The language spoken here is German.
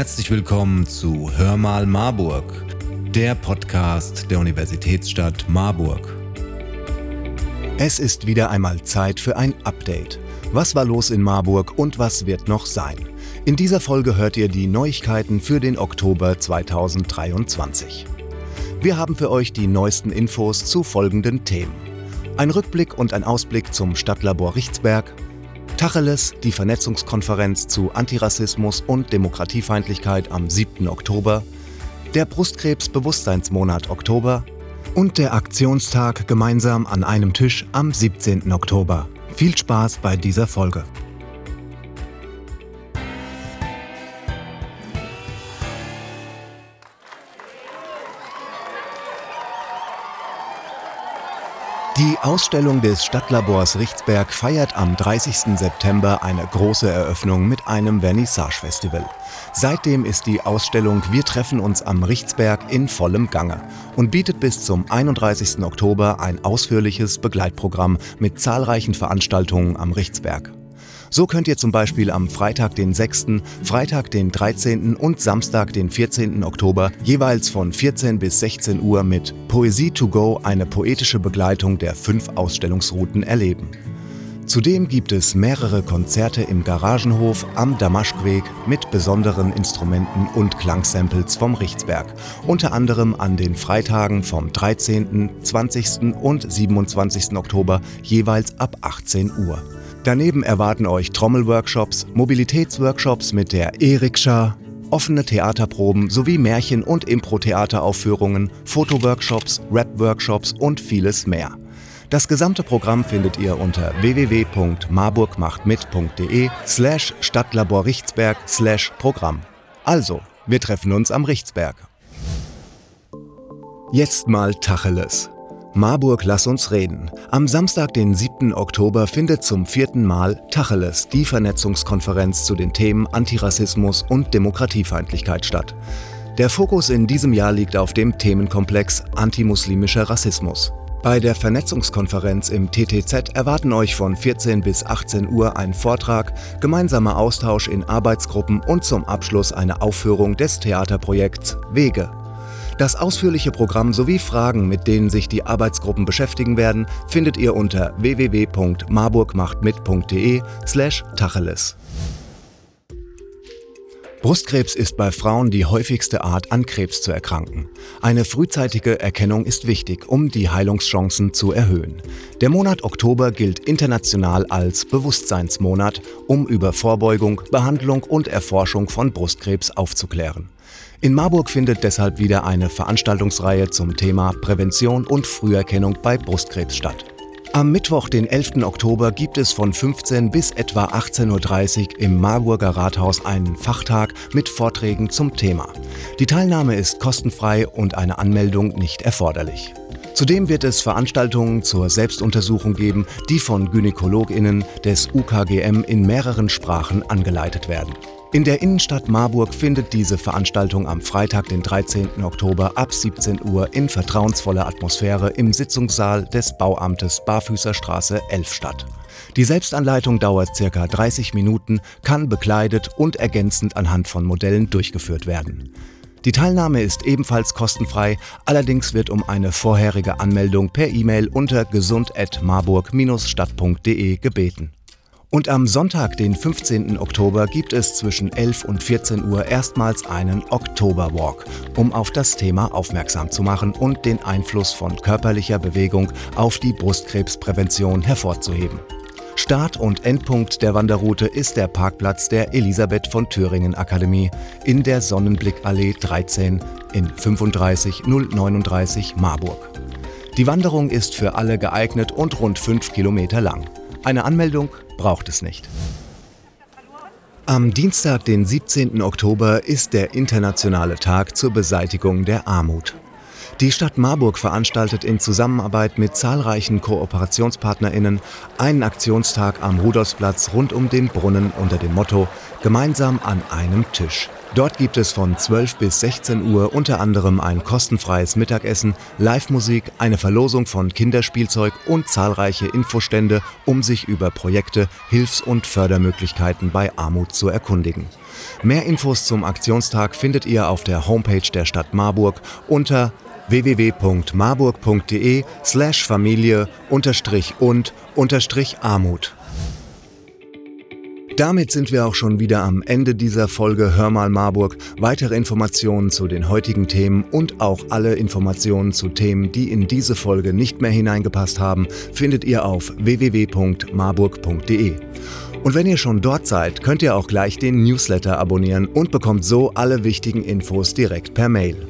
Herzlich willkommen zu Hör mal Marburg, der Podcast der Universitätsstadt Marburg. Es ist wieder einmal Zeit für ein Update. Was war los in Marburg und was wird noch sein? In dieser Folge hört ihr die Neuigkeiten für den Oktober 2023. Wir haben für euch die neuesten Infos zu folgenden Themen. Ein Rückblick und ein Ausblick zum Stadtlabor Richtsberg, Tacheles, die Vernetzungskonferenz zu Antirassismus und Demokratiefeindlichkeit am 7. Oktober, der Brustkrebsbewusstseinsmonat Oktober und der Aktionstag gemeinsam an einem Tisch am 17. Oktober. Viel Spaß bei dieser Folge. Die Ausstellung des Stadtlabors Richtsberg feiert am 30. September eine große Eröffnung mit einem Vernissage-Festival. Seitdem ist die Ausstellung Wir treffen uns am Richtsberg in vollem Gange und bietet bis zum 31. Oktober ein ausführliches Begleitprogramm mit zahlreichen Veranstaltungen am Richtsberg. So könnt ihr zum Beispiel am Freitag den 6., Freitag den 13. und Samstag den 14. Oktober jeweils von 14 bis 16 Uhr mit Poesie to go eine poetische Begleitung der fünf Ausstellungsrouten erleben. Zudem gibt es mehrere Konzerte im Garagenhof am Damaschkweg mit besonderen Instrumenten und Klangsamples vom Richtsberg, unter anderem an den Freitagen vom 13., 20. und 27. Oktober jeweils ab 18 Uhr. Daneben erwarten euch Trommelworkshops, Mobilitätsworkshops mit der E-Rikscha, offene Theaterproben sowie Märchen- und Impro-Theateraufführungen, Fotoworkshops, Rap-Workshops und vieles mehr. Das gesamte Programm findet ihr unter www.marburgmachtmit.de slash Stadtlabor Richtsberg slash Programm. Also, wir treffen uns am Richtsberg. Jetzt mal Tacheles. Marburg Lass uns reden. Am Samstag, den 7. Oktober, findet zum vierten Mal Tacheles, die Vernetzungskonferenz zu den Themen Antirassismus und Demokratiefeindlichkeit statt. Der Fokus in diesem Jahr liegt auf dem Themenkomplex antimuslimischer Rassismus. Bei der Vernetzungskonferenz im TTZ erwarten euch von 14 bis 18 Uhr ein Vortrag, gemeinsamer Austausch in Arbeitsgruppen und zum Abschluss eine Aufführung des Theaterprojekts Wege das ausführliche Programm sowie Fragen, mit denen sich die Arbeitsgruppen beschäftigen werden, findet ihr unter www.marburgmachtmit.de/tacheles. Brustkrebs ist bei Frauen die häufigste Art, an Krebs zu erkranken. Eine frühzeitige Erkennung ist wichtig, um die Heilungschancen zu erhöhen. Der Monat Oktober gilt international als Bewusstseinsmonat, um über Vorbeugung, Behandlung und Erforschung von Brustkrebs aufzuklären. In Marburg findet deshalb wieder eine Veranstaltungsreihe zum Thema Prävention und Früherkennung bei Brustkrebs statt. Am Mittwoch, den 11. Oktober, gibt es von 15 bis etwa 18.30 Uhr im Marburger Rathaus einen Fachtag mit Vorträgen zum Thema. Die Teilnahme ist kostenfrei und eine Anmeldung nicht erforderlich. Zudem wird es Veranstaltungen zur Selbstuntersuchung geben, die von GynäkologInnen des UKGM in mehreren Sprachen angeleitet werden. In der Innenstadt Marburg findet diese Veranstaltung am Freitag, den 13. Oktober ab 17 Uhr in vertrauensvoller Atmosphäre im Sitzungssaal des Bauamtes Barfüßerstraße 11 statt. Die Selbstanleitung dauert circa 30 Minuten, kann bekleidet und ergänzend anhand von Modellen durchgeführt werden. Die Teilnahme ist ebenfalls kostenfrei, allerdings wird um eine vorherige Anmeldung per E-Mail unter gesund@marburg-stadt.de gebeten. Und am Sonntag, den 15. Oktober, gibt es zwischen 11 und 14 Uhr erstmals einen Oktoberwalk, um auf das Thema aufmerksam zu machen und den Einfluss von körperlicher Bewegung auf die Brustkrebsprävention hervorzuheben. Start- und Endpunkt der Wanderroute ist der Parkplatz der Elisabeth von Thüringen Akademie in der Sonnenblickallee 13 in 35039 Marburg. Die Wanderung ist für alle geeignet und rund 5 Kilometer lang. Eine Anmeldung braucht es nicht. Am Dienstag, den 17. Oktober, ist der internationale Tag zur Beseitigung der Armut. Die Stadt Marburg veranstaltet in Zusammenarbeit mit zahlreichen KooperationspartnerInnen einen Aktionstag am Rudolfsplatz rund um den Brunnen unter dem Motto Gemeinsam an einem Tisch. Dort gibt es von 12 bis 16 Uhr unter anderem ein kostenfreies Mittagessen, Live-Musik, eine Verlosung von Kinderspielzeug und zahlreiche Infostände, um sich über Projekte, Hilfs- und Fördermöglichkeiten bei Armut zu erkundigen. Mehr Infos zum Aktionstag findet ihr auf der Homepage der Stadt Marburg unter www.marburg.de slash Familie unterstrich und unterstrich Armut. Damit sind wir auch schon wieder am Ende dieser Folge Hör mal Marburg. Weitere Informationen zu den heutigen Themen und auch alle Informationen zu Themen, die in diese Folge nicht mehr hineingepasst haben, findet ihr auf www.marburg.de. Und wenn ihr schon dort seid, könnt ihr auch gleich den Newsletter abonnieren und bekommt so alle wichtigen Infos direkt per Mail.